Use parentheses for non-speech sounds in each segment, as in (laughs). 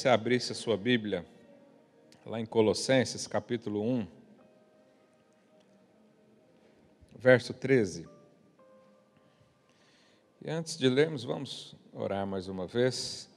você abrisse a sua Bíblia lá em Colossenses, capítulo 1, verso 13. E antes de lermos, vamos orar mais uma vez.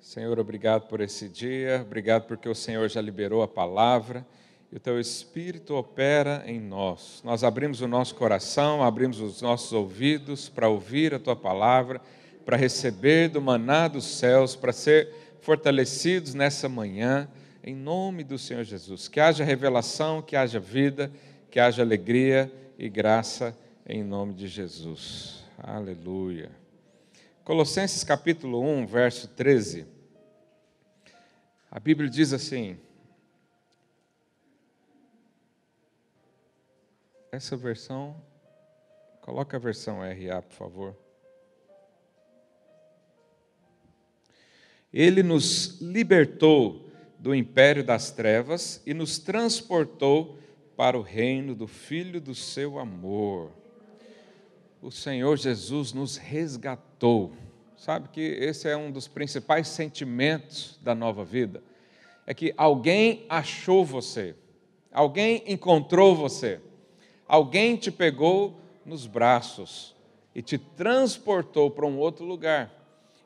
Senhor, obrigado por esse dia, obrigado porque o Senhor já liberou a palavra e o teu Espírito opera em nós. Nós abrimos o nosso coração, abrimos os nossos ouvidos para ouvir a tua palavra, para receber do maná dos céus, para ser fortalecidos nessa manhã, em nome do Senhor Jesus. Que haja revelação, que haja vida, que haja alegria e graça em nome de Jesus. Aleluia. Colossenses capítulo 1, verso 13. A Bíblia diz assim: Essa versão, coloca a versão RA, por favor. Ele nos libertou do império das trevas e nos transportou para o reino do Filho do seu amor. O Senhor Jesus nos resgatou. Sabe que esse é um dos principais sentimentos da nova vida? É que alguém achou você, alguém encontrou você alguém te pegou nos braços e te transportou para um outro lugar.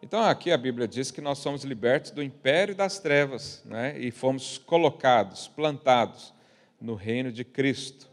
Então, aqui a Bíblia diz que nós somos libertos do império das trevas né? e fomos colocados, plantados no reino de Cristo.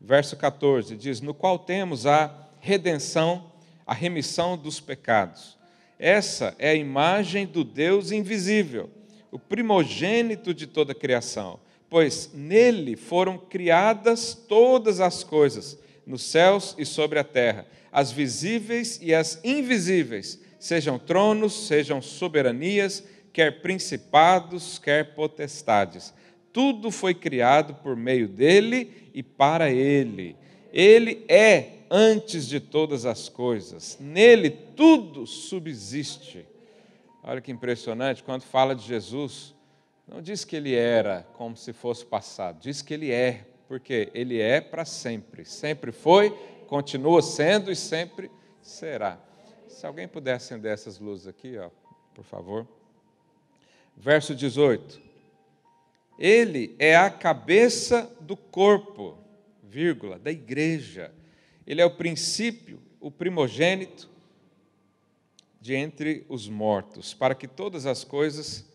Verso 14 diz: No qual temos a redenção, a remissão dos pecados. Essa é a imagem do Deus invisível, o primogênito de toda a criação pois nele foram criadas todas as coisas, nos céus e sobre a terra, as visíveis e as invisíveis, sejam tronos, sejam soberanias, quer principados, quer potestades. Tudo foi criado por meio dele e para ele. Ele é antes de todas as coisas, nele tudo subsiste. Olha que impressionante, quando fala de Jesus, não diz que ele era como se fosse passado, diz que ele é, porque ele é para sempre. Sempre foi, continua sendo e sempre será. Se alguém puder acender essas luzes aqui, ó, por favor. Verso 18. Ele é a cabeça do corpo, vírgula, da igreja. Ele é o princípio, o primogênito de entre os mortos, para que todas as coisas,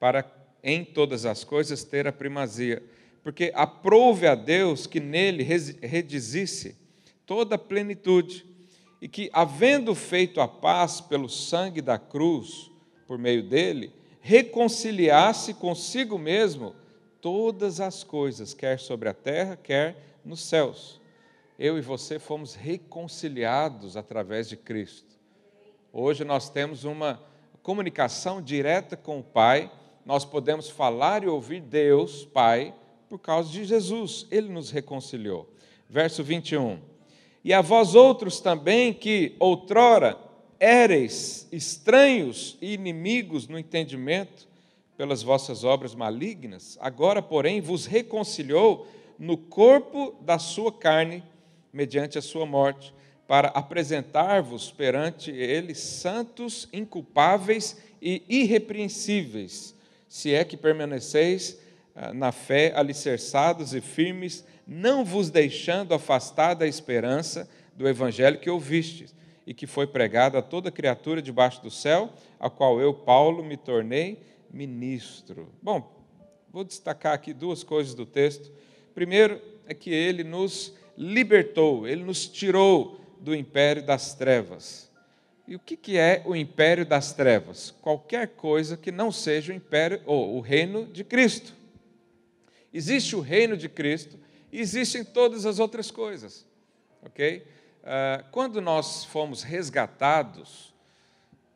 para em todas as coisas ter a primazia, porque aprouve a Deus que nele redizisse toda a plenitude, e que, havendo feito a paz pelo sangue da cruz, por meio dele, reconciliasse consigo mesmo todas as coisas, quer sobre a terra, quer nos céus. Eu e você fomos reconciliados através de Cristo. Hoje nós temos uma comunicação direta com o Pai nós podemos falar e ouvir Deus, Pai, por causa de Jesus. Ele nos reconciliou. Verso 21. E a vós outros também que outrora éreis estranhos e inimigos no entendimento pelas vossas obras malignas, agora, porém, vos reconciliou no corpo da sua carne, mediante a sua morte, para apresentar-vos perante ele santos, inculpáveis e irrepreensíveis se é que permaneceis na fé, alicerçados e firmes, não vos deixando afastar da esperança do evangelho que ouvistes e que foi pregado a toda criatura debaixo do céu, a qual eu, Paulo, me tornei ministro. Bom, vou destacar aqui duas coisas do texto. Primeiro é que ele nos libertou, ele nos tirou do império das trevas. E o que é o império das trevas? Qualquer coisa que não seja o império ou o reino de Cristo. Existe o reino de Cristo e existem todas as outras coisas. Ok? Ah, quando nós fomos resgatados,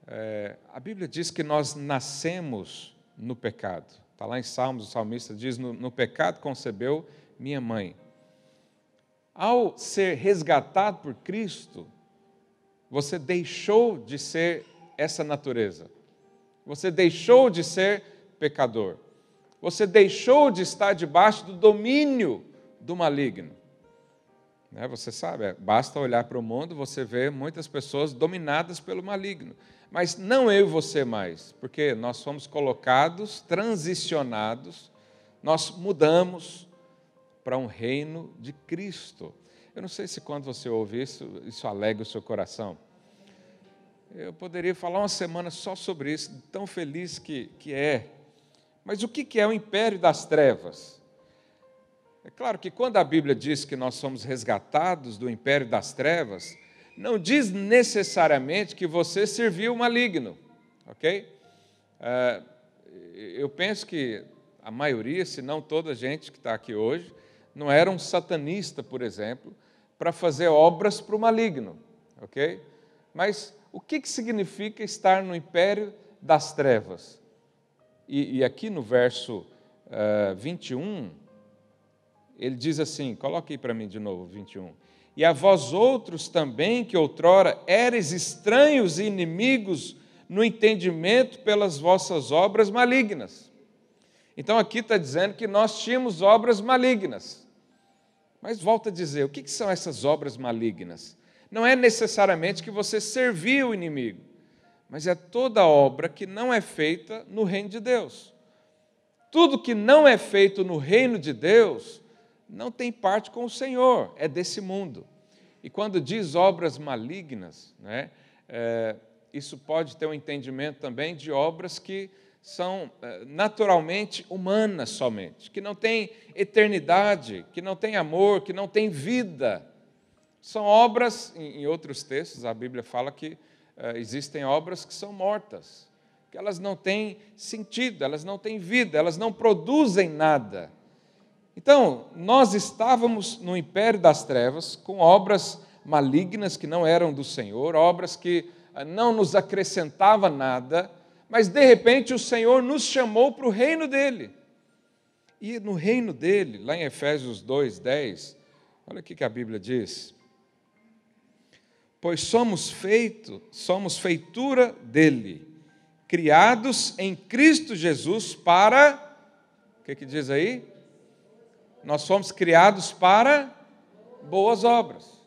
eh, a Bíblia diz que nós nascemos no pecado. Está lá em Salmos, o salmista diz: no, no pecado concebeu minha mãe. Ao ser resgatado por Cristo, você deixou de ser essa natureza. Você deixou de ser pecador. Você deixou de estar debaixo do domínio do maligno. Né? Você sabe, é, basta olhar para o mundo, você vê muitas pessoas dominadas pelo maligno. Mas não eu e você mais, porque nós fomos colocados, transicionados, nós mudamos para um reino de Cristo. Eu não sei se quando você ouve isso, isso alegra o seu coração. Eu poderia falar uma semana só sobre isso, tão feliz que, que é. Mas o que é o império das trevas? É claro que quando a Bíblia diz que nós somos resgatados do império das trevas, não diz necessariamente que você serviu o maligno, ok? É, eu penso que a maioria, se não toda a gente que está aqui hoje, não era um satanista, por exemplo, para fazer obras para o maligno, ok? Mas o que, que significa estar no império das trevas? E, e aqui no verso uh, eh, 21, ele diz assim: coloque aí para mim de novo, 21. E a vós outros também, que outrora eres estranhos e inimigos no entendimento pelas vossas obras malignas. Então aqui está dizendo que nós tínhamos obras malignas. Mas volta a dizer, o que são essas obras malignas? Não é necessariamente que você serviu o inimigo, mas é toda obra que não é feita no reino de Deus. Tudo que não é feito no reino de Deus não tem parte com o Senhor, é desse mundo. E quando diz obras malignas, né, é, isso pode ter um entendimento também de obras que são é, naturalmente humanas somente, que não têm eternidade, que não têm amor, que não têm vida. São obras, em outros textos, a Bíblia fala que existem obras que são mortas, que elas não têm sentido, elas não têm vida, elas não produzem nada. Então, nós estávamos no império das trevas, com obras malignas que não eram do Senhor, obras que uh, não nos acrescentavam nada, mas de repente o Senhor nos chamou para o reino dele. E no reino dele, lá em Efésios 2, 10, olha o que a Bíblia diz pois somos feito, somos feitura dele, criados em Cristo Jesus para o que, que diz aí? Nós somos criados para boas obras.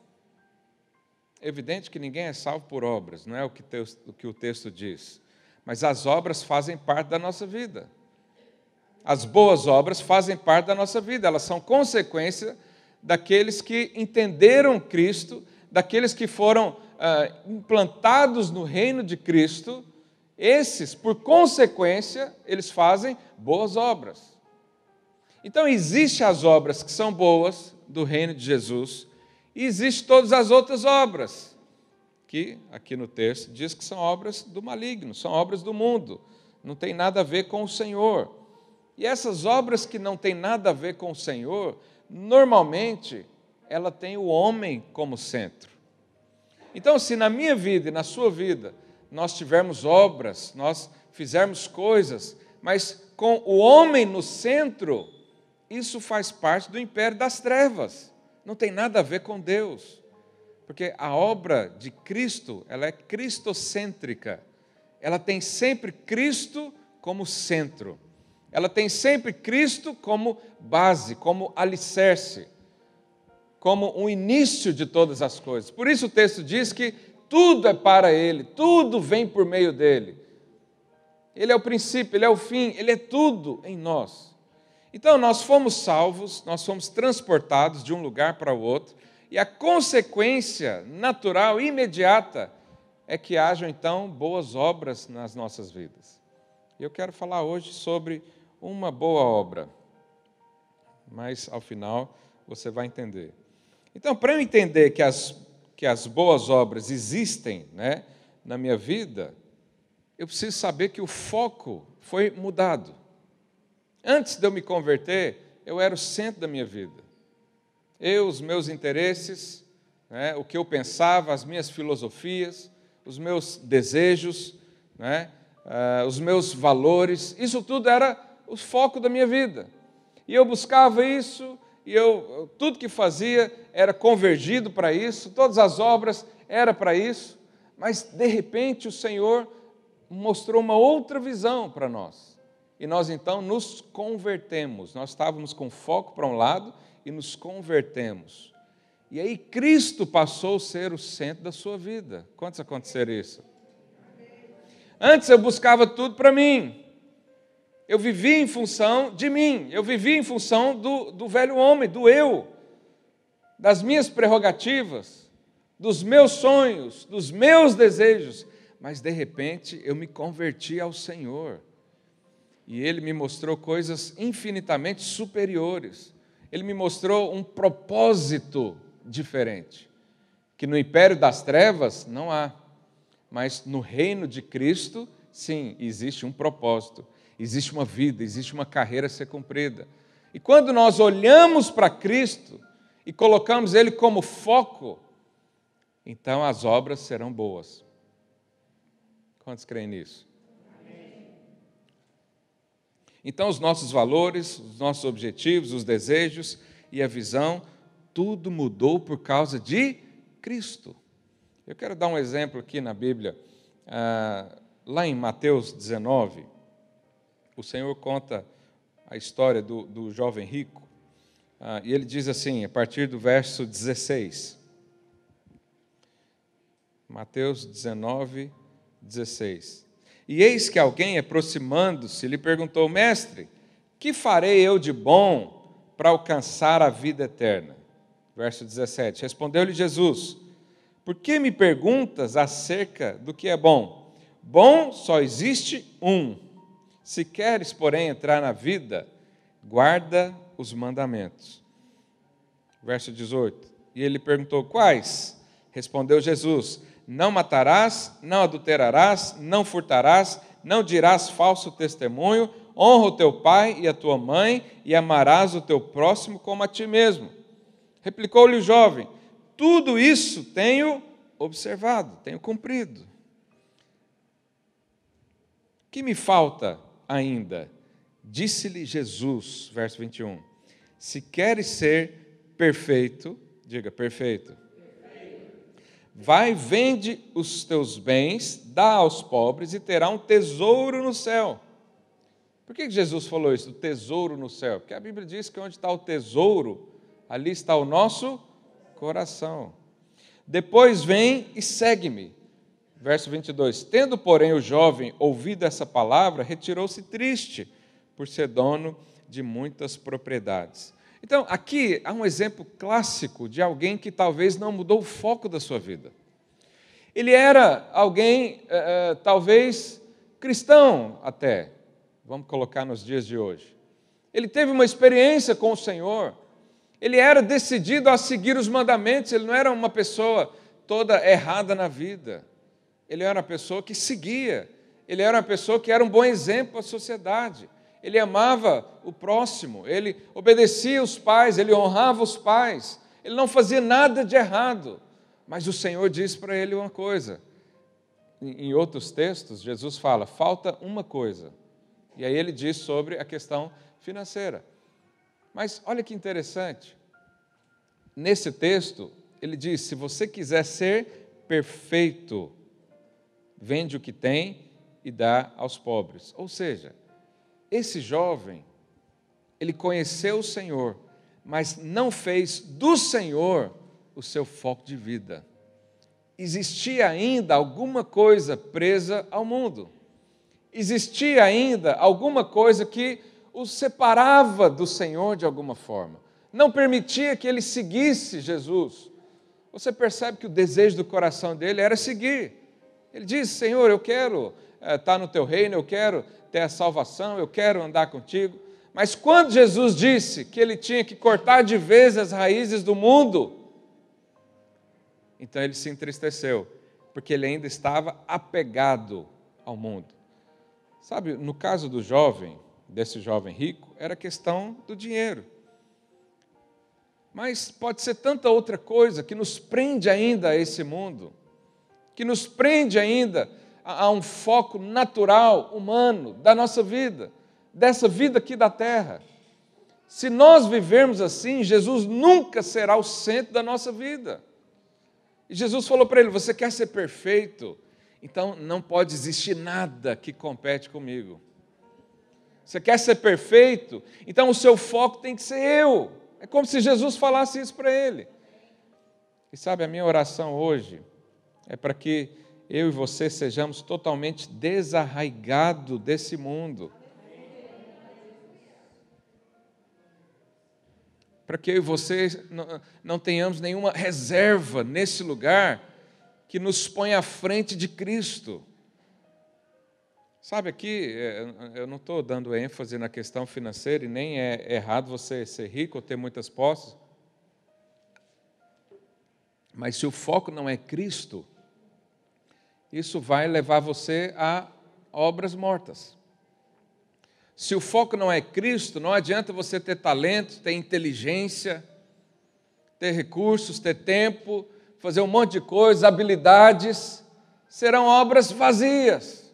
Evidente que ninguém é salvo por obras, não é o que, o que o texto diz. Mas as obras fazem parte da nossa vida. As boas obras fazem parte da nossa vida, elas são consequência daqueles que entenderam Cristo daqueles que foram ah, implantados no reino de Cristo, esses, por consequência, eles fazem boas obras. Então, existem as obras que são boas do reino de Jesus, e existem todas as outras obras, que aqui no texto diz que são obras do maligno, são obras do mundo, não tem nada a ver com o Senhor. E essas obras que não têm nada a ver com o Senhor, normalmente ela tem o homem como centro. Então, se na minha vida e na sua vida nós tivermos obras, nós fizermos coisas, mas com o homem no centro, isso faz parte do império das trevas. Não tem nada a ver com Deus. Porque a obra de Cristo, ela é cristocêntrica. Ela tem sempre Cristo como centro. Ela tem sempre Cristo como base, como alicerce como um início de todas as coisas. Por isso o texto diz que tudo é para Ele, tudo vem por meio dele. Ele é o princípio, Ele é o fim, Ele é tudo em nós. Então nós fomos salvos, nós fomos transportados de um lugar para o outro, e a consequência natural, imediata, é que hajam então boas obras nas nossas vidas. E eu quero falar hoje sobre uma boa obra, mas ao final você vai entender. Então, para eu entender que as, que as boas obras existem né, na minha vida, eu preciso saber que o foco foi mudado. Antes de eu me converter, eu era o centro da minha vida. Eu, os meus interesses, né, o que eu pensava, as minhas filosofias, os meus desejos, né, uh, os meus valores, isso tudo era o foco da minha vida. E eu buscava isso, e eu tudo que fazia era convergido para isso, todas as obras era para isso, mas de repente o Senhor mostrou uma outra visão para nós. E nós então nos convertemos. Nós estávamos com foco para um lado e nos convertemos. E aí Cristo passou a ser o centro da sua vida. Quantos aconteceram isso? Antes eu buscava tudo para mim. Eu vivia em função de mim. Eu vivia em função do, do velho homem, do eu, das minhas prerrogativas, dos meus sonhos, dos meus desejos. Mas de repente eu me converti ao Senhor. E Ele me mostrou coisas infinitamente superiores. Ele me mostrou um propósito diferente, que no império das trevas não há, mas no reino de Cristo, sim, existe um propósito, existe uma vida, existe uma carreira a ser cumprida. E quando nós olhamos para Cristo e colocamos Ele como foco, então as obras serão boas. Quantos creem nisso? Então, os nossos valores, os nossos objetivos, os desejos e a visão tudo mudou por causa de Cristo. Eu quero dar um exemplo aqui na Bíblia. Ah, lá em Mateus 19, o Senhor conta a história do, do jovem rico. Ah, e ele diz assim, a partir do verso 16. Mateus 19, 16. E eis que alguém, aproximando-se, lhe perguntou: Mestre, que farei eu de bom para alcançar a vida eterna? verso 17. Respondeu-lhe Jesus: Por que me perguntas acerca do que é bom? Bom só existe um. Se queres, porém, entrar na vida, guarda os mandamentos. Verso 18. E ele perguntou: Quais? Respondeu Jesus: Não matarás, não adulterarás, não furtarás, não dirás falso testemunho, honra o teu pai e a tua mãe, e amarás o teu próximo como a ti mesmo. Replicou-lhe o jovem: Tudo isso tenho observado, tenho cumprido. Que me falta ainda? Disse-lhe Jesus, verso 21. Se queres ser perfeito, diga perfeito. Vai, vende os teus bens, dá aos pobres e terá um tesouro no céu. Por que Jesus falou isso, tesouro no céu? Porque a Bíblia diz que onde está o tesouro, ali está o nosso coração. Depois vem e segue-me. Verso 22. Tendo, porém, o jovem ouvido essa palavra, retirou-se triste, por ser dono de muitas propriedades. Então, aqui há um exemplo clássico de alguém que talvez não mudou o foco da sua vida. Ele era alguém, eh, eh, talvez cristão até, vamos colocar nos dias de hoje. Ele teve uma experiência com o Senhor, ele era decidido a seguir os mandamentos, ele não era uma pessoa toda errada na vida. Ele era uma pessoa que seguia, ele era uma pessoa que era um bom exemplo para a sociedade. Ele amava o próximo, ele obedecia os pais, ele honrava os pais, ele não fazia nada de errado. Mas o Senhor disse para ele uma coisa. Em outros textos, Jesus fala: falta uma coisa. E aí ele diz sobre a questão financeira. Mas olha que interessante. Nesse texto, ele diz: se você quiser ser perfeito, vende o que tem e dá aos pobres. Ou seja, esse jovem, ele conheceu o Senhor, mas não fez do Senhor o seu foco de vida. Existia ainda alguma coisa presa ao mundo. Existia ainda alguma coisa que o separava do Senhor de alguma forma, não permitia que ele seguisse Jesus. Você percebe que o desejo do coração dele era seguir. Ele diz: Senhor, eu quero eh, estar no teu reino, eu quero ter a salvação, eu quero andar contigo. Mas quando Jesus disse que ele tinha que cortar de vez as raízes do mundo, então ele se entristeceu, porque ele ainda estava apegado ao mundo. Sabe, no caso do jovem, desse jovem rico era questão do dinheiro. Mas pode ser tanta outra coisa que nos prende ainda a esse mundo, que nos prende ainda a, a um foco natural, humano, da nossa vida, dessa vida aqui da terra. Se nós vivermos assim, Jesus nunca será o centro da nossa vida. E Jesus falou para ele: Você quer ser perfeito? Então não pode existir nada que compete comigo. Você quer ser perfeito? Então o seu foco tem que ser eu. É como se Jesus falasse isso para ele. E sabe, a minha oração hoje é para que eu e você sejamos totalmente desarraigados desse mundo. Para que eu e você não, não tenhamos nenhuma reserva nesse lugar que nos põe à frente de Cristo. Sabe, aqui, é, eu não estou dando ênfase na questão financeira e nem é errado você ser rico ou ter muitas posses. Mas se o foco não é Cristo, isso vai levar você a obras mortas. Se o foco não é Cristo, não adianta você ter talento, ter inteligência, ter recursos, ter tempo, fazer um monte de coisas, habilidades, serão obras vazias.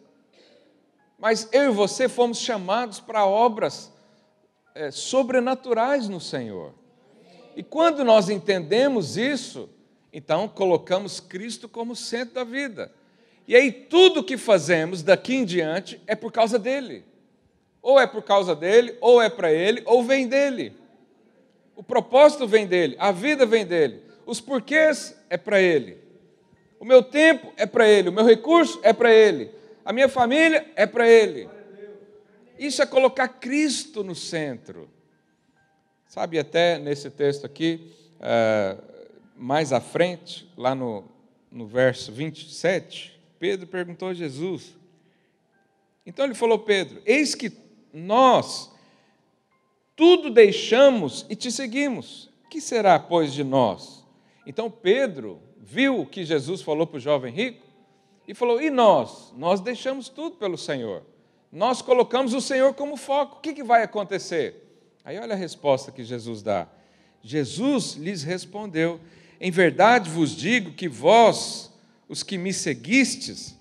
Mas eu e você fomos chamados para obras é, sobrenaturais no Senhor. E quando nós entendemos isso, então colocamos Cristo como centro da vida. E aí tudo que fazemos daqui em diante é por causa dele. Ou é por causa dele, ou é para ele, ou vem dele. O propósito vem dele, a vida vem dele. Os porquês é para ele. O meu tempo é para ele, o meu recurso é para ele. A minha família é para ele. Isso é colocar Cristo no centro. Sabe, até nesse texto aqui, uh, mais à frente, lá no, no verso 27, Pedro perguntou a Jesus. Então ele falou: Pedro, eis que nós tudo deixamos e te seguimos. Que será, pois, de nós? Então Pedro viu o que Jesus falou para o jovem rico e falou: E nós? Nós deixamos tudo pelo Senhor. Nós colocamos o Senhor como foco. O que, que vai acontecer? Aí olha a resposta que Jesus dá. Jesus lhes respondeu: Em verdade vos digo que vós, os que me seguistes,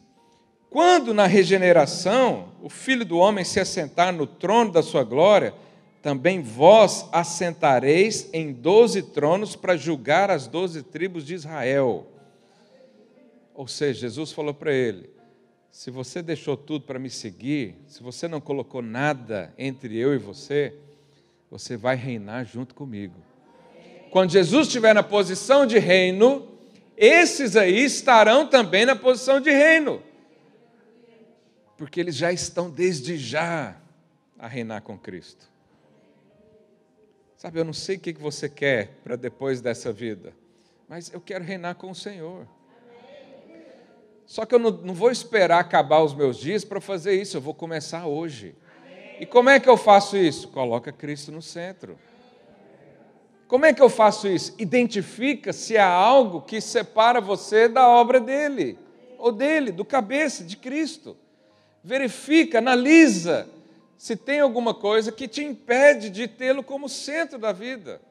quando na regeneração o Filho do Homem se assentar no trono da sua glória, também vós assentareis em doze tronos para julgar as doze tribos de Israel. Ou seja, Jesus falou para ele: se você deixou tudo para me seguir, se você não colocou nada entre eu e você, você vai reinar junto comigo. Quando Jesus estiver na posição de reino, esses aí estarão também na posição de reino, porque eles já estão desde já a reinar com Cristo. Sabe, eu não sei o que você quer para depois dessa vida, mas eu quero reinar com o Senhor. Só que eu não, não vou esperar acabar os meus dias para fazer isso, eu vou começar hoje. E como é que eu faço isso? Coloca Cristo no centro. Como é que eu faço isso? Identifica se há algo que separa você da obra dele, ou dele, do cabeça, de Cristo. Verifica, analisa se tem alguma coisa que te impede de tê-lo como centro da vida.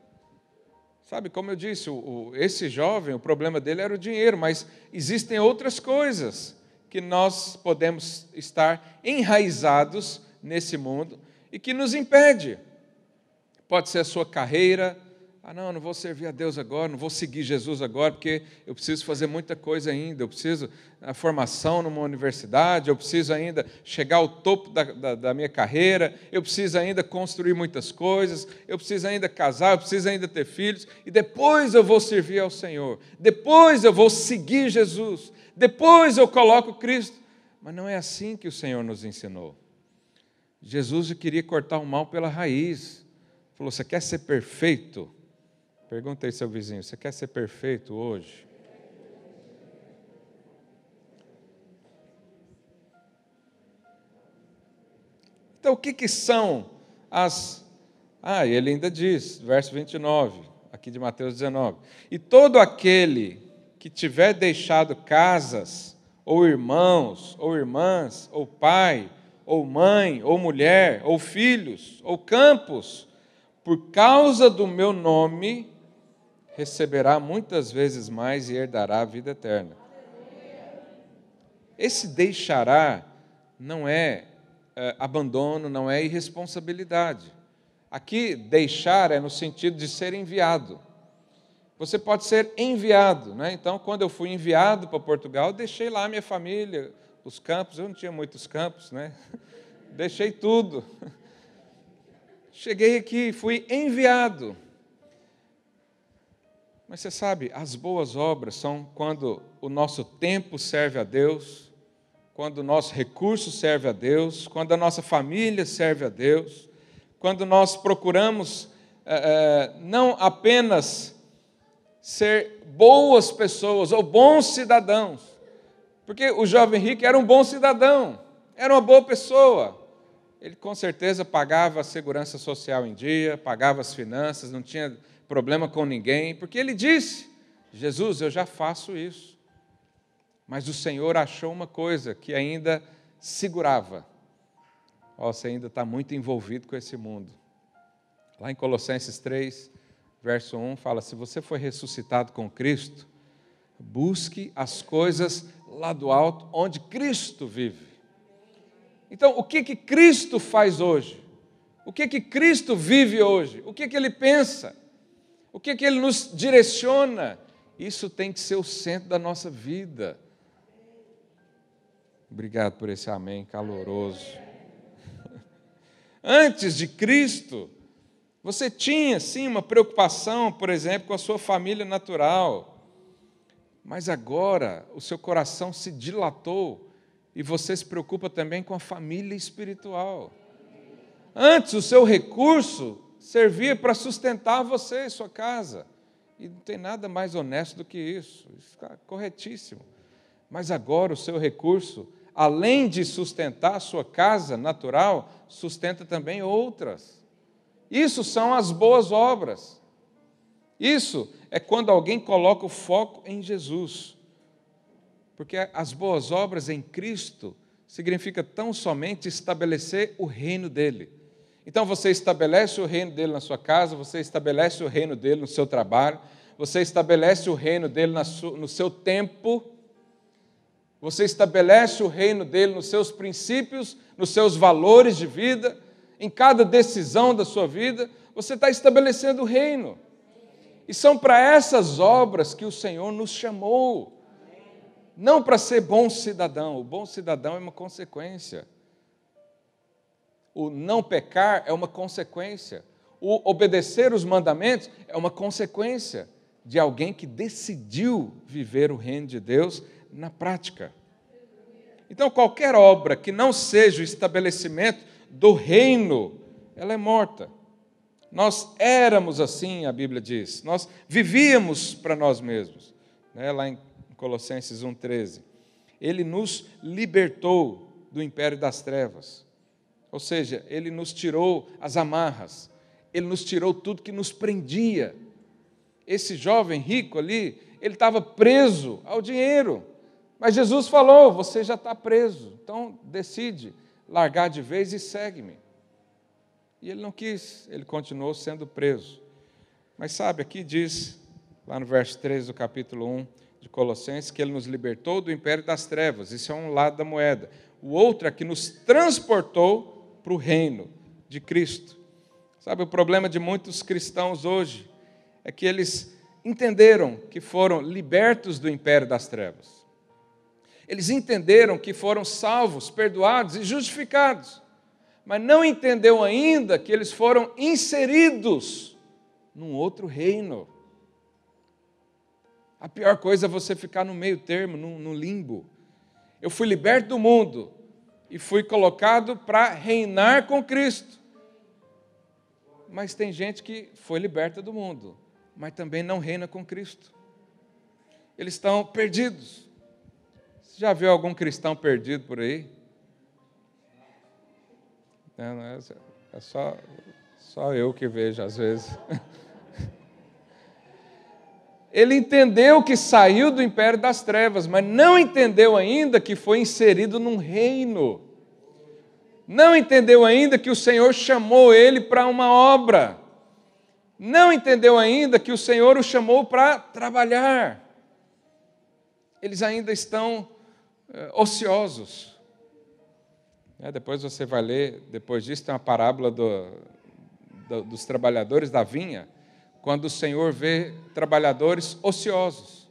Sabe, como eu disse, o, o, esse jovem, o problema dele era o dinheiro, mas existem outras coisas que nós podemos estar enraizados nesse mundo e que nos impede. Pode ser a sua carreira, ah, não, não vou servir a Deus agora, não vou seguir Jesus agora, porque eu preciso fazer muita coisa ainda. Eu preciso a formação numa universidade, eu preciso ainda chegar ao topo da, da, da, minha carreira, eu preciso ainda construir muitas coisas, eu preciso ainda casar, eu preciso ainda ter filhos, e depois eu vou servir ao Senhor, depois eu vou seguir Jesus, depois eu coloco Cristo. Mas não é assim que o Senhor nos ensinou. Jesus queria cortar o mal pela raiz. Falou: Você quer ser perfeito? Pergunta aí seu vizinho: você quer ser perfeito hoje? Então, o que, que são as. Ah, ele ainda diz, verso 29, aqui de Mateus 19: E todo aquele que tiver deixado casas, ou irmãos, ou irmãs, ou pai, ou mãe, ou mulher, ou filhos, ou campos, por causa do meu nome, receberá muitas vezes mais e herdará a vida eterna. Esse deixará não é, é abandono, não é irresponsabilidade. Aqui, deixar é no sentido de ser enviado. Você pode ser enviado, né? Então, quando eu fui enviado para Portugal, deixei lá a minha família, os campos, eu não tinha muitos campos, né? (laughs) Deixei tudo. Cheguei aqui, fui enviado. Mas você sabe, as boas obras são quando o nosso tempo serve a Deus, quando o nosso recurso serve a Deus, quando a nossa família serve a Deus, quando nós procuramos é, não apenas ser boas pessoas ou bons cidadãos, porque o jovem rico era um bom cidadão, era uma boa pessoa. Ele com certeza pagava a segurança social em dia, pagava as finanças, não tinha problema com ninguém, porque ele disse: Jesus, eu já faço isso. Mas o Senhor achou uma coisa que ainda segurava. Oh, você ainda está muito envolvido com esse mundo. Lá em Colossenses 3, verso 1, fala: Se você foi ressuscitado com Cristo, busque as coisas lá do alto, onde Cristo vive. Então, o que que Cristo faz hoje? O que que Cristo vive hoje? O que que ele pensa? O que que ele nos direciona? Isso tem que ser o centro da nossa vida. Obrigado por esse amém caloroso. (laughs) Antes de Cristo, você tinha sim uma preocupação, por exemplo, com a sua família natural. Mas agora o seu coração se dilatou e você se preocupa também com a família espiritual. Antes o seu recurso servia para sustentar você e sua casa. E não tem nada mais honesto do que isso. Isso está corretíssimo. Mas agora o seu recurso, além de sustentar a sua casa natural, sustenta também outras. Isso são as boas obras. Isso é quando alguém coloca o foco em Jesus. Porque as boas obras em Cristo significa tão somente estabelecer o reino dele. Então você estabelece o reino dele na sua casa, você estabelece o reino dele no seu trabalho, você estabelece o reino dele no seu tempo, você estabelece o reino dele nos seus princípios, nos seus valores de vida, em cada decisão da sua vida, você está estabelecendo o reino. E são para essas obras que o Senhor nos chamou não para ser bom cidadão, o bom cidadão é uma consequência. O não pecar é uma consequência. O obedecer os mandamentos é uma consequência de alguém que decidiu viver o reino de Deus na prática. Então, qualquer obra que não seja o estabelecimento do reino, ela é morta. Nós éramos assim, a Bíblia diz. Nós vivíamos para nós mesmos. Né? Lá em Colossenses 1,13. Ele nos libertou do império das trevas. Ou seja, ele nos tirou as amarras, ele nos tirou tudo que nos prendia. Esse jovem rico ali, ele estava preso ao dinheiro. Mas Jesus falou: você já está preso, então decide largar de vez e segue-me. E ele não quis, ele continuou sendo preso. Mas sabe, aqui diz, lá no verso 13 do capítulo 1, de Colossenses, que ele nos libertou do império das trevas. Isso é um lado da moeda. O outro é que nos transportou para o reino de Cristo. Sabe, o problema de muitos cristãos hoje é que eles entenderam que foram libertos do império das trevas. Eles entenderam que foram salvos, perdoados e justificados, mas não entendeu ainda que eles foram inseridos num outro reino. A pior coisa é você ficar no meio termo, no, no limbo. Eu fui liberto do mundo e fui colocado para reinar com Cristo. Mas tem gente que foi liberta do mundo, mas também não reina com Cristo. Eles estão perdidos. Você já viu algum cristão perdido por aí? Não, é, é só, só eu que vejo às vezes. (laughs) Ele entendeu que saiu do império das trevas, mas não entendeu ainda que foi inserido num reino. Não entendeu ainda que o Senhor chamou ele para uma obra. Não entendeu ainda que o Senhor o chamou para trabalhar. Eles ainda estão é, ociosos. É, depois você vai ler, depois disso tem uma parábola do, do, dos trabalhadores da vinha quando o Senhor vê trabalhadores ociosos.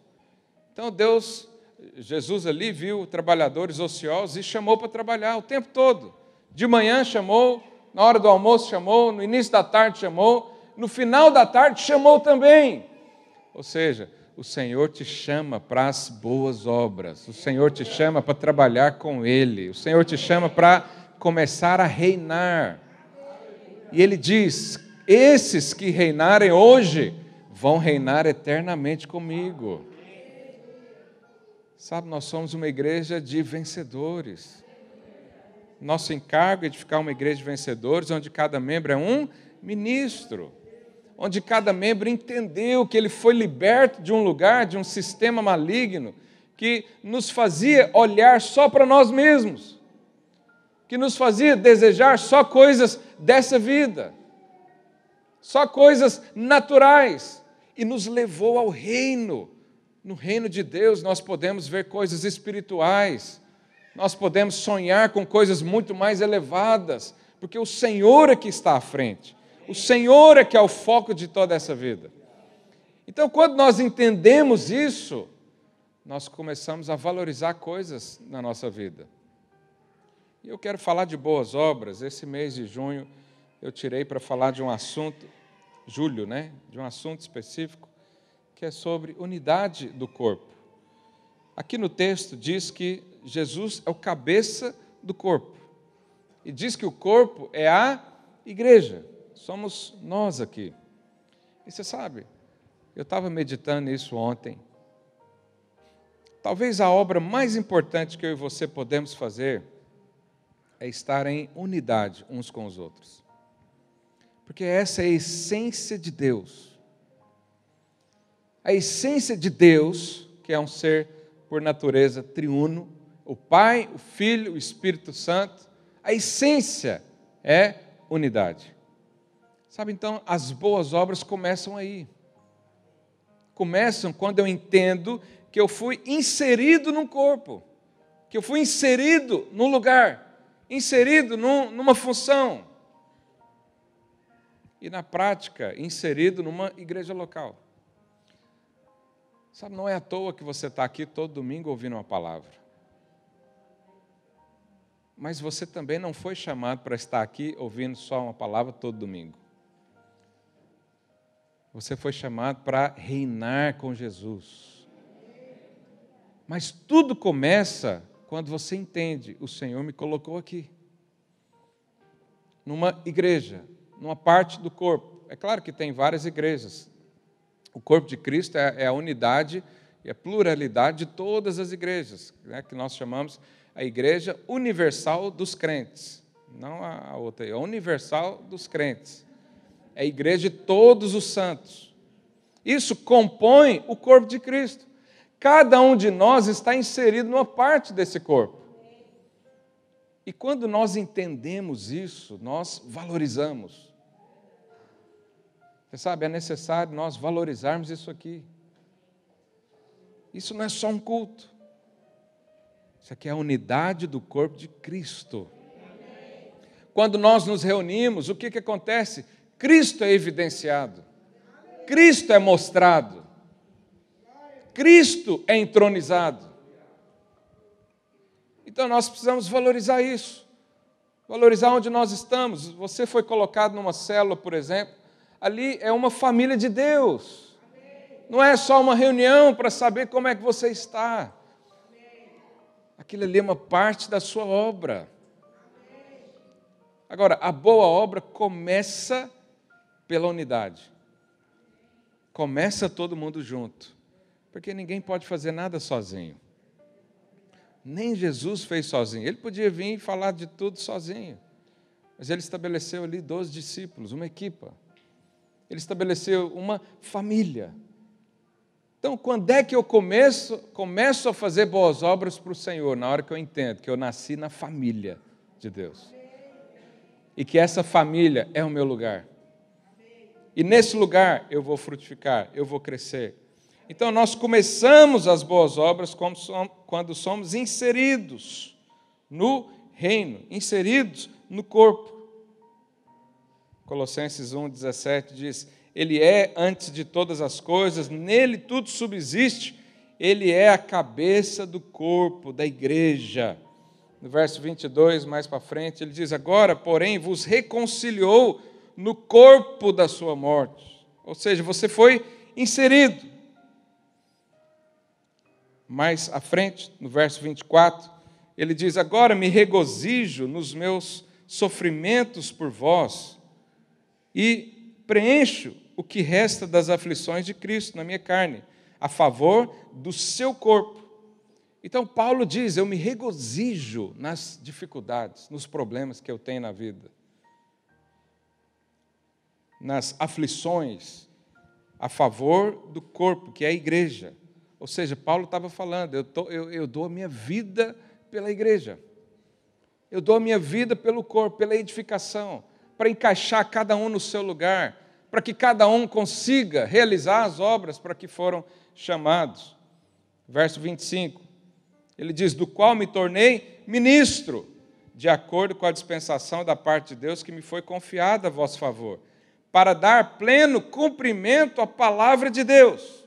Então Deus, Jesus ali viu trabalhadores ociosos e chamou para trabalhar o tempo todo. De manhã chamou, na hora do almoço chamou, no início da tarde chamou, no final da tarde chamou também. Ou seja, o Senhor te chama para as boas obras, o Senhor te chama para trabalhar com Ele, o Senhor te chama para começar a reinar. E Ele diz: esses que reinarem hoje vão reinar eternamente comigo. Sabe, nós somos uma igreja de vencedores. Nosso encargo é de ficar uma igreja de vencedores, onde cada membro é um ministro, onde cada membro entendeu que ele foi liberto de um lugar, de um sistema maligno, que nos fazia olhar só para nós mesmos, que nos fazia desejar só coisas dessa vida, só coisas naturais, e nos levou ao reino. No reino de Deus nós podemos ver coisas espirituais, nós podemos sonhar com coisas muito mais elevadas, porque o Senhor é que está à frente, o Senhor é que é o foco de toda essa vida. Então, quando nós entendemos isso, nós começamos a valorizar coisas na nossa vida. E eu quero falar de boas obras. Esse mês de junho eu tirei para falar de um assunto, julho, né? De um assunto específico que é sobre unidade do corpo. Aqui no texto diz que Jesus é o cabeça do corpo. E diz que o corpo é a igreja. Somos nós aqui. E você sabe, eu estava meditando nisso ontem. Talvez a obra mais importante que eu e você podemos fazer é estar em unidade uns com os outros. Porque essa é a essência de Deus a essência de Deus, que é um ser por natureza triuno, o Pai, o Filho, o Espírito Santo, a essência é unidade. Sabe, então, as boas obras começam aí. Começam quando eu entendo que eu fui inserido num corpo, que eu fui inserido num lugar, inserido num, numa função. E na prática, inserido numa igreja local. Sabe, não é à toa que você está aqui todo domingo ouvindo uma palavra. Mas você também não foi chamado para estar aqui ouvindo só uma palavra todo domingo. Você foi chamado para reinar com Jesus. Mas tudo começa quando você entende: o Senhor me colocou aqui, numa igreja, numa parte do corpo. É claro que tem várias igrejas, o corpo de Cristo é, é a unidade e a pluralidade de todas as igrejas, né, que nós chamamos a igreja universal dos crentes. Não a outra, a universal dos crentes. É a igreja de todos os santos. Isso compõe o corpo de Cristo. Cada um de nós está inserido numa parte desse corpo. E quando nós entendemos isso, nós valorizamos. Você sabe, é necessário nós valorizarmos isso aqui. Isso não é só um culto. Isso aqui é a unidade do corpo de Cristo. Quando nós nos reunimos, o que, que acontece? Cristo é evidenciado, Cristo é mostrado, Cristo é entronizado. Então nós precisamos valorizar isso, valorizar onde nós estamos. Você foi colocado numa célula, por exemplo, ali é uma família de Deus. Não é só uma reunião para saber como é que você está. Aquilo ali é uma parte da sua obra. Agora, a boa obra começa pela unidade. Começa todo mundo junto. Porque ninguém pode fazer nada sozinho. Nem Jesus fez sozinho. Ele podia vir e falar de tudo sozinho. Mas ele estabeleceu ali 12 discípulos, uma equipa. Ele estabeleceu uma família. Então, quando é que eu começo, começo a fazer boas obras para o Senhor? Na hora que eu entendo que eu nasci na família de Deus. E que essa família é o meu lugar. E nesse lugar eu vou frutificar, eu vou crescer. Então, nós começamos as boas obras quando somos inseridos no reino, inseridos no corpo. Colossenses 1,17 diz: Ele é antes de todas as coisas, nele tudo subsiste, ele é a cabeça do corpo, da igreja. No verso 22, mais para frente, ele diz: Agora, porém, vos reconciliou no corpo da sua morte. Ou seja, você foi inserido mais à frente, no verso 24, ele diz: Agora me regozijo nos meus sofrimentos por vós e preencho o que resta das aflições de Cristo na minha carne, a favor do seu corpo. Então, Paulo diz: Eu me regozijo nas dificuldades, nos problemas que eu tenho na vida, nas aflições, a favor do corpo, que é a igreja. Ou seja, Paulo estava falando: eu, tô, eu, eu dou a minha vida pela igreja, eu dou a minha vida pelo corpo, pela edificação, para encaixar cada um no seu lugar para que cada um consiga realizar as obras para que foram chamados. Verso 25, ele diz: Do qual me tornei ministro, de acordo com a dispensação da parte de Deus que me foi confiada a vosso favor, para dar pleno cumprimento à palavra de Deus.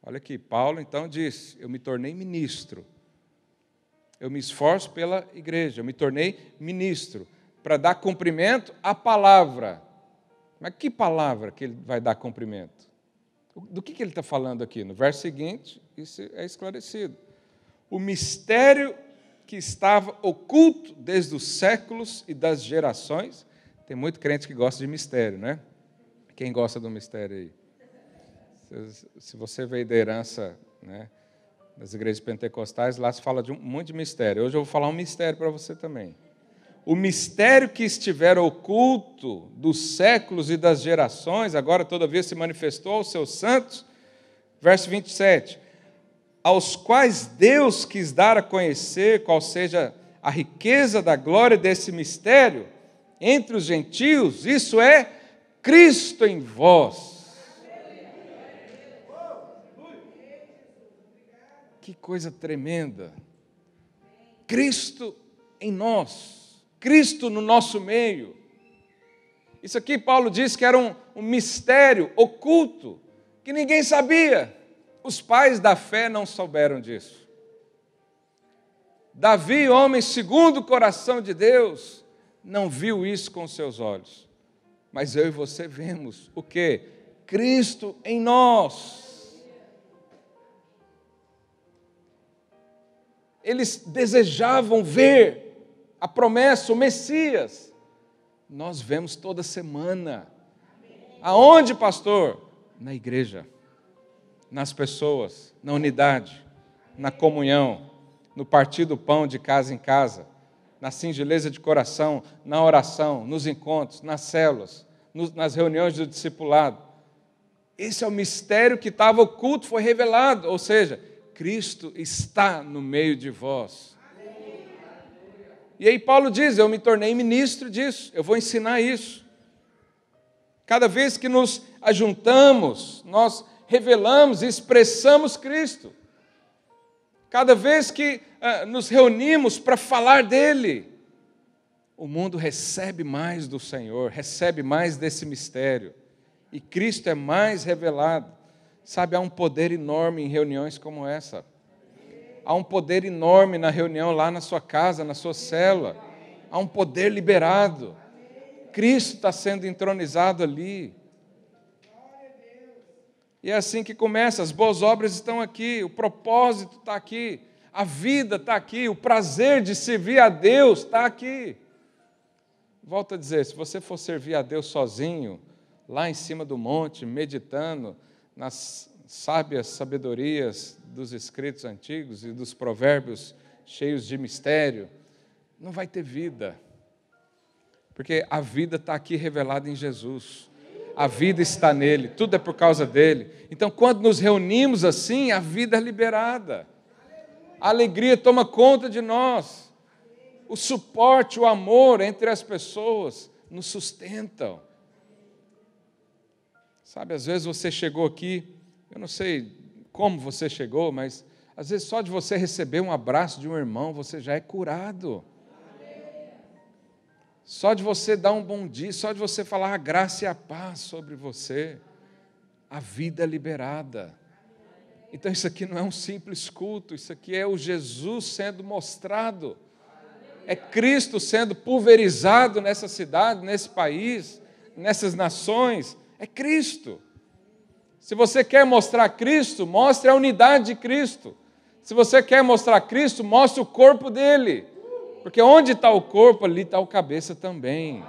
Olha aqui, Paulo então diz: Eu me tornei ministro. Eu me esforço pela igreja, eu me tornei ministro para dar cumprimento à palavra mas que palavra que ele vai dar cumprimento? Do que, que ele está falando aqui? No verso seguinte, isso é esclarecido. O mistério que estava oculto desde os séculos e das gerações. Tem muito crente que gosta de mistério, né? Quem gosta do mistério aí? Se você veio da herança né, das igrejas pentecostais, lá se fala de um monte de mistério. Hoje eu vou falar um mistério para você também o mistério que estiver oculto dos séculos e das gerações, agora todavia se manifestou aos seus santos. Verso 27. Aos quais Deus quis dar a conhecer qual seja a riqueza da glória desse mistério entre os gentios, isso é Cristo em vós. Que coisa tremenda! Cristo em nós. Cristo no nosso meio. Isso aqui Paulo diz que era um, um mistério oculto, que ninguém sabia. Os pais da fé não souberam disso. Davi, homem segundo o coração de Deus, não viu isso com seus olhos. Mas eu e você vemos o que? Cristo em nós. Eles desejavam ver a promessa, o Messias, nós vemos toda semana. Aonde, pastor? Na igreja, nas pessoas, na unidade, na comunhão, no partir do pão de casa em casa, na singeleza de coração, na oração, nos encontros, nas células, nas reuniões do discipulado. Esse é o mistério que estava oculto, foi revelado, ou seja, Cristo está no meio de vós. E aí Paulo diz: Eu me tornei ministro disso, eu vou ensinar isso. Cada vez que nos ajuntamos, nós revelamos e expressamos Cristo. Cada vez que uh, nos reunimos para falar dele, o mundo recebe mais do Senhor, recebe mais desse mistério. E Cristo é mais revelado. Sabe, há um poder enorme em reuniões como essa há um poder enorme na reunião lá na sua casa, na sua cela. Há um poder liberado. Cristo está sendo entronizado ali. E é assim que começa: as boas obras estão aqui, o propósito está aqui, a vida está aqui, o prazer de servir a Deus está aqui. Volto a dizer: se você for servir a Deus sozinho, lá em cima do monte, meditando nas sábias sabedorias dos escritos antigos e dos provérbios cheios de mistério, não vai ter vida. Porque a vida está aqui revelada em Jesus. A vida está nele, tudo é por causa dele. Então, quando nos reunimos assim, a vida é liberada. A alegria toma conta de nós. O suporte, o amor entre as pessoas nos sustentam. Sabe, às vezes você chegou aqui eu não sei como você chegou, mas às vezes só de você receber um abraço de um irmão, você já é curado. Só de você dar um bom dia, só de você falar a graça e a paz sobre você, a vida é liberada. Então isso aqui não é um simples culto, isso aqui é o Jesus sendo mostrado. É Cristo sendo pulverizado nessa cidade, nesse país, nessas nações. É Cristo. Se você quer mostrar Cristo, mostre a unidade de Cristo. Se você quer mostrar Cristo, mostre o corpo dele. Porque onde está o corpo, ali está o cabeça também.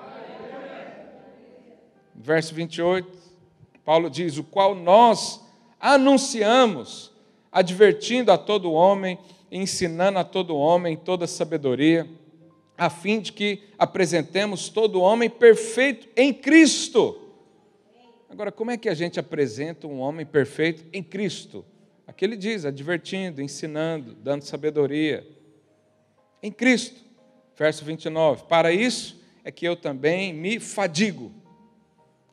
Verso 28, Paulo diz: O qual nós anunciamos, advertindo a todo homem, ensinando a todo homem toda sabedoria, a fim de que apresentemos todo homem perfeito em Cristo. Agora, como é que a gente apresenta um homem perfeito em Cristo? Aqui ele diz, advertindo, ensinando, dando sabedoria. Em Cristo. Verso 29. Para isso é que eu também me fadigo,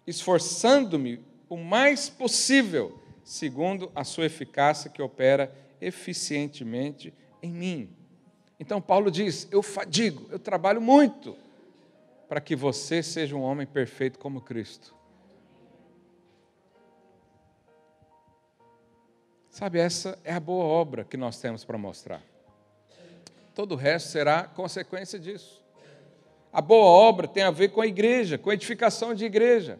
esforçando-me o mais possível, segundo a sua eficácia que opera eficientemente em mim. Então Paulo diz: Eu fadigo, eu trabalho muito para que você seja um homem perfeito como Cristo. Sabe, essa é a boa obra que nós temos para mostrar. Todo o resto será consequência disso. A boa obra tem a ver com a igreja, com a edificação de igreja.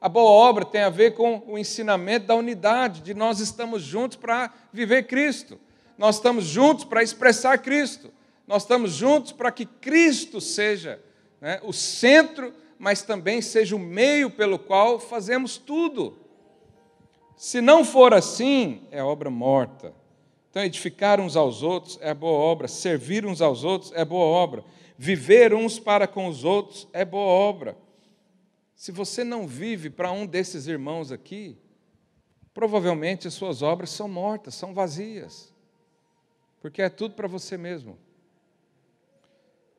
A boa obra tem a ver com o ensinamento da unidade, de nós estamos juntos para viver Cristo. Nós estamos juntos para expressar Cristo. Nós estamos juntos para que Cristo seja né, o centro, mas também seja o meio pelo qual fazemos tudo. Se não for assim, é obra morta. Então, edificar uns aos outros é boa obra, servir uns aos outros é boa obra, viver uns para com os outros é boa obra. Se você não vive para um desses irmãos aqui, provavelmente as suas obras são mortas, são vazias, porque é tudo para você mesmo.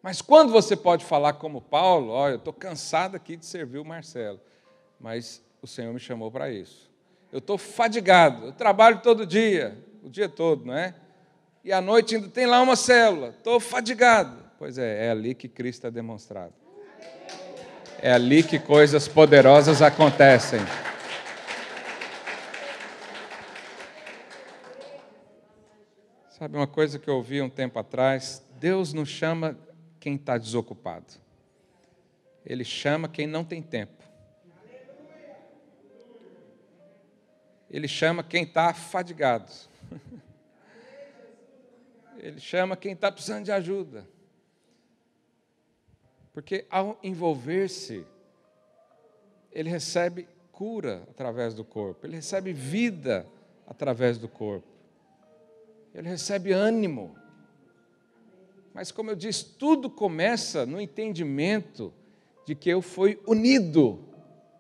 Mas quando você pode falar como Paulo, olha, eu estou cansado aqui de servir o Marcelo, mas o Senhor me chamou para isso. Eu estou fadigado, eu trabalho todo dia, o dia todo, não é? E à noite ainda tem lá uma célula, estou fadigado. Pois é, é ali que Cristo é demonstrado. É ali que coisas poderosas acontecem. Sabe uma coisa que eu ouvi um tempo atrás? Deus não chama quem está desocupado. Ele chama quem não tem tempo. Ele chama quem está fadigado. (laughs) Ele chama quem está precisando de ajuda. Porque ao envolver-se, ele recebe cura através do corpo, ele recebe vida através do corpo, ele recebe ânimo. Mas, como eu disse, tudo começa no entendimento de que eu fui unido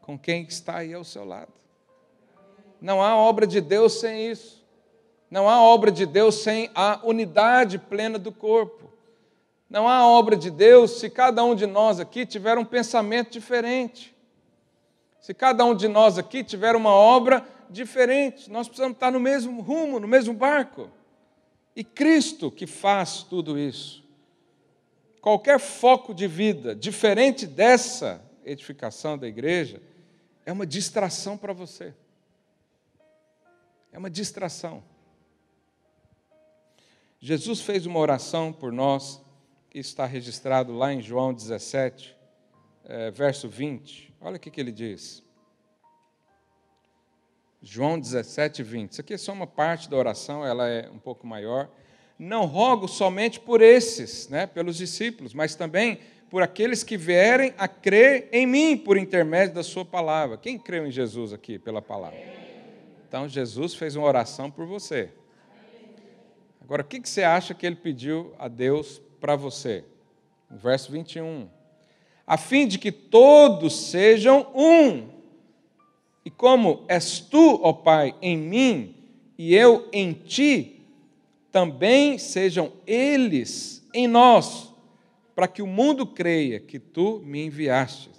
com quem está aí ao seu lado. Não há obra de Deus sem isso. Não há obra de Deus sem a unidade plena do corpo. Não há obra de Deus se cada um de nós aqui tiver um pensamento diferente. Se cada um de nós aqui tiver uma obra diferente, nós precisamos estar no mesmo rumo, no mesmo barco. E Cristo que faz tudo isso. Qualquer foco de vida diferente dessa edificação da igreja é uma distração para você. É uma distração. Jesus fez uma oração por nós está registrado lá em João 17, é, verso 20. Olha o que, que ele diz. João 17, 20. Isso aqui é só uma parte da oração, ela é um pouco maior. Não rogo somente por esses, né, pelos discípulos, mas também por aqueles que vierem a crer em mim por intermédio da sua palavra. Quem creu em Jesus aqui pela palavra? Então, Jesus fez uma oração por você. Agora, o que você acha que ele pediu a Deus para você. Verso 21. A fim de que todos sejam um. E como és tu, ó Pai, em mim e eu em ti, também sejam eles em nós, para que o mundo creia que tu me enviaste.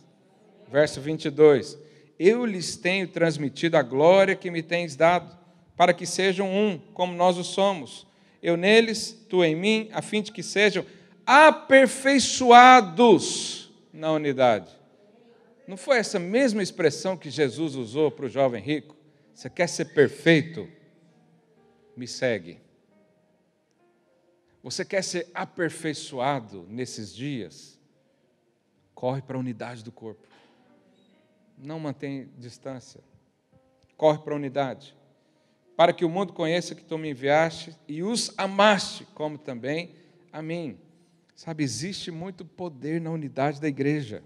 Verso 22. Eu lhes tenho transmitido a glória que me tens dado, para que sejam um, como nós o somos eu neles, tu em mim, a fim de que sejam aperfeiçoados na unidade. Não foi essa mesma expressão que Jesus usou para o jovem rico? Você quer ser perfeito? Me segue. Você quer ser aperfeiçoado nesses dias? Corre para a unidade do corpo. Não mantém distância. Corre para a unidade para que o mundo conheça que tu me enviaste e os amaste, como também a mim. Sabe, existe muito poder na unidade da igreja.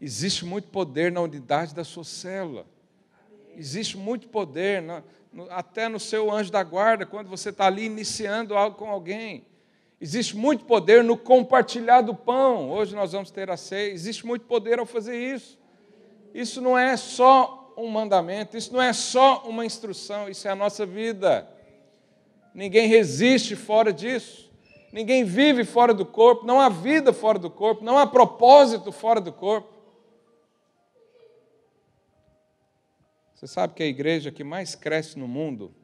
Existe muito poder na unidade da sua célula. Existe muito poder na, no, até no seu anjo da guarda, quando você está ali iniciando algo com alguém. Existe muito poder no compartilhar do pão. Hoje nós vamos ter a ceia. Existe muito poder ao fazer isso. Isso não é só um mandamento, isso não é só uma instrução, isso é a nossa vida. Ninguém resiste fora disso. Ninguém vive fora do corpo, não há vida fora do corpo, não há propósito fora do corpo. Você sabe que a igreja que mais cresce no mundo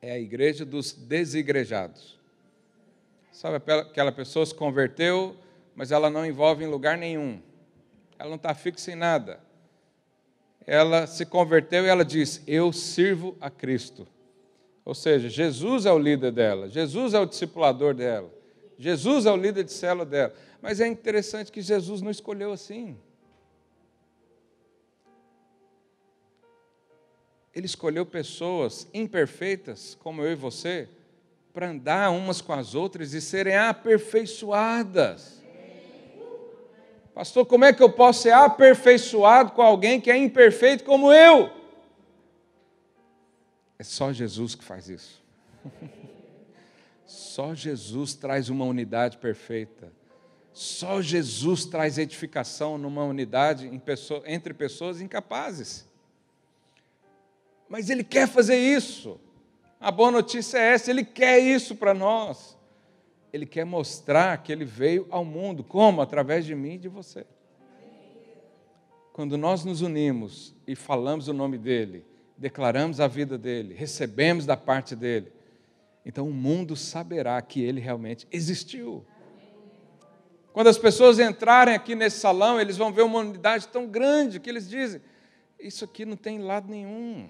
é a igreja dos desigrejados. Sabe aquela pessoa se converteu, mas ela não envolve em lugar nenhum. Ela não está fixa em nada. Ela se converteu e ela diz: Eu sirvo a Cristo. Ou seja, Jesus é o líder dela, Jesus é o discipulador dela, Jesus é o líder de célula dela. Mas é interessante que Jesus não escolheu assim. Ele escolheu pessoas imperfeitas, como eu e você, para andar umas com as outras e serem aperfeiçoadas. Pastor, como é que eu posso ser aperfeiçoado com alguém que é imperfeito como eu? É só Jesus que faz isso. (laughs) Só Jesus traz uma unidade perfeita. Só Jesus traz edificação numa unidade entre pessoas incapazes. Mas Ele quer fazer isso. A boa notícia é essa: Ele quer isso para nós. Ele quer mostrar que Ele veio ao mundo. Como? Através de mim e de você. Quando nós nos unimos e falamos o nome dEle, declaramos a vida dEle, recebemos da parte dEle, então o mundo saberá que Ele realmente existiu. Quando as pessoas entrarem aqui nesse salão, eles vão ver uma unidade tão grande que eles dizem: Isso aqui não tem lado nenhum.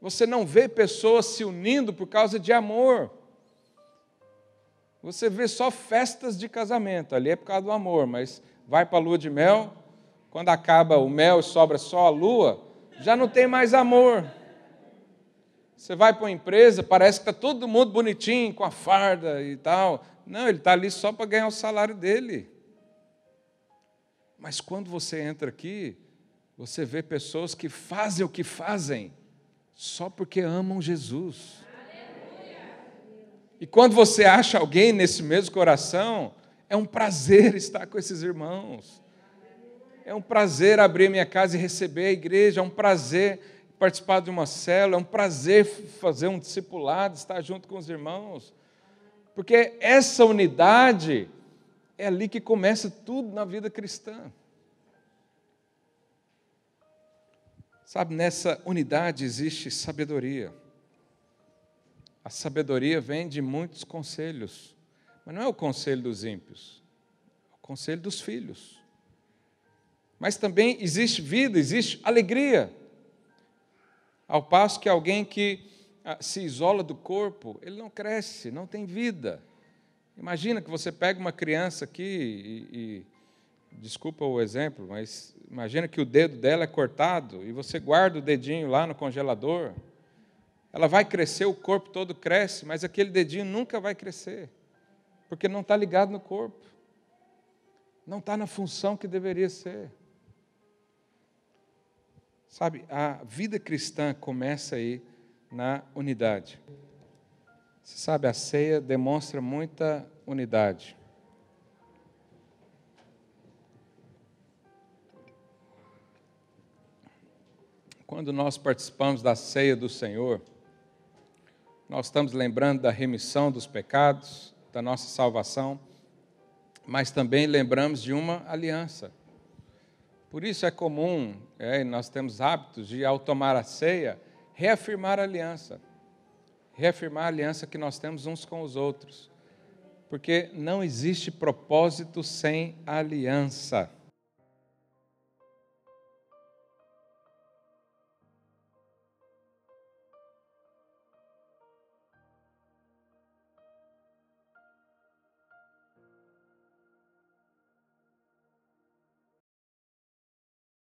Você não vê pessoas se unindo por causa de amor. Você vê só festas de casamento, ali é por causa do amor, mas vai para a lua de mel, quando acaba o mel e sobra só a lua, já não tem mais amor. Você vai para uma empresa, parece que está todo mundo bonitinho, com a farda e tal. Não, ele está ali só para ganhar o salário dele. Mas quando você entra aqui, você vê pessoas que fazem o que fazem só porque amam Jesus. E quando você acha alguém nesse mesmo coração, é um prazer estar com esses irmãos. É um prazer abrir minha casa e receber a igreja, é um prazer participar de uma célula, é um prazer fazer um discipulado, estar junto com os irmãos. Porque essa unidade é ali que começa tudo na vida cristã. Sabe, nessa unidade existe sabedoria. A sabedoria vem de muitos conselhos, mas não é o conselho dos ímpios, é o conselho dos filhos. Mas também existe vida, existe alegria. Ao passo que alguém que ah, se isola do corpo, ele não cresce, não tem vida. Imagina que você pega uma criança aqui e, e desculpa o exemplo, mas imagina que o dedo dela é cortado e você guarda o dedinho lá no congelador. Ela vai crescer, o corpo todo cresce, mas aquele dedinho nunca vai crescer, porque não está ligado no corpo, não está na função que deveria ser. Sabe, a vida cristã começa aí na unidade. Você sabe, a ceia demonstra muita unidade. Quando nós participamos da ceia do Senhor, nós estamos lembrando da remissão dos pecados, da nossa salvação, mas também lembramos de uma aliança. Por isso é comum, é, nós temos hábitos de, ao tomar a ceia, reafirmar a aliança. Reafirmar a aliança que nós temos uns com os outros. Porque não existe propósito sem aliança.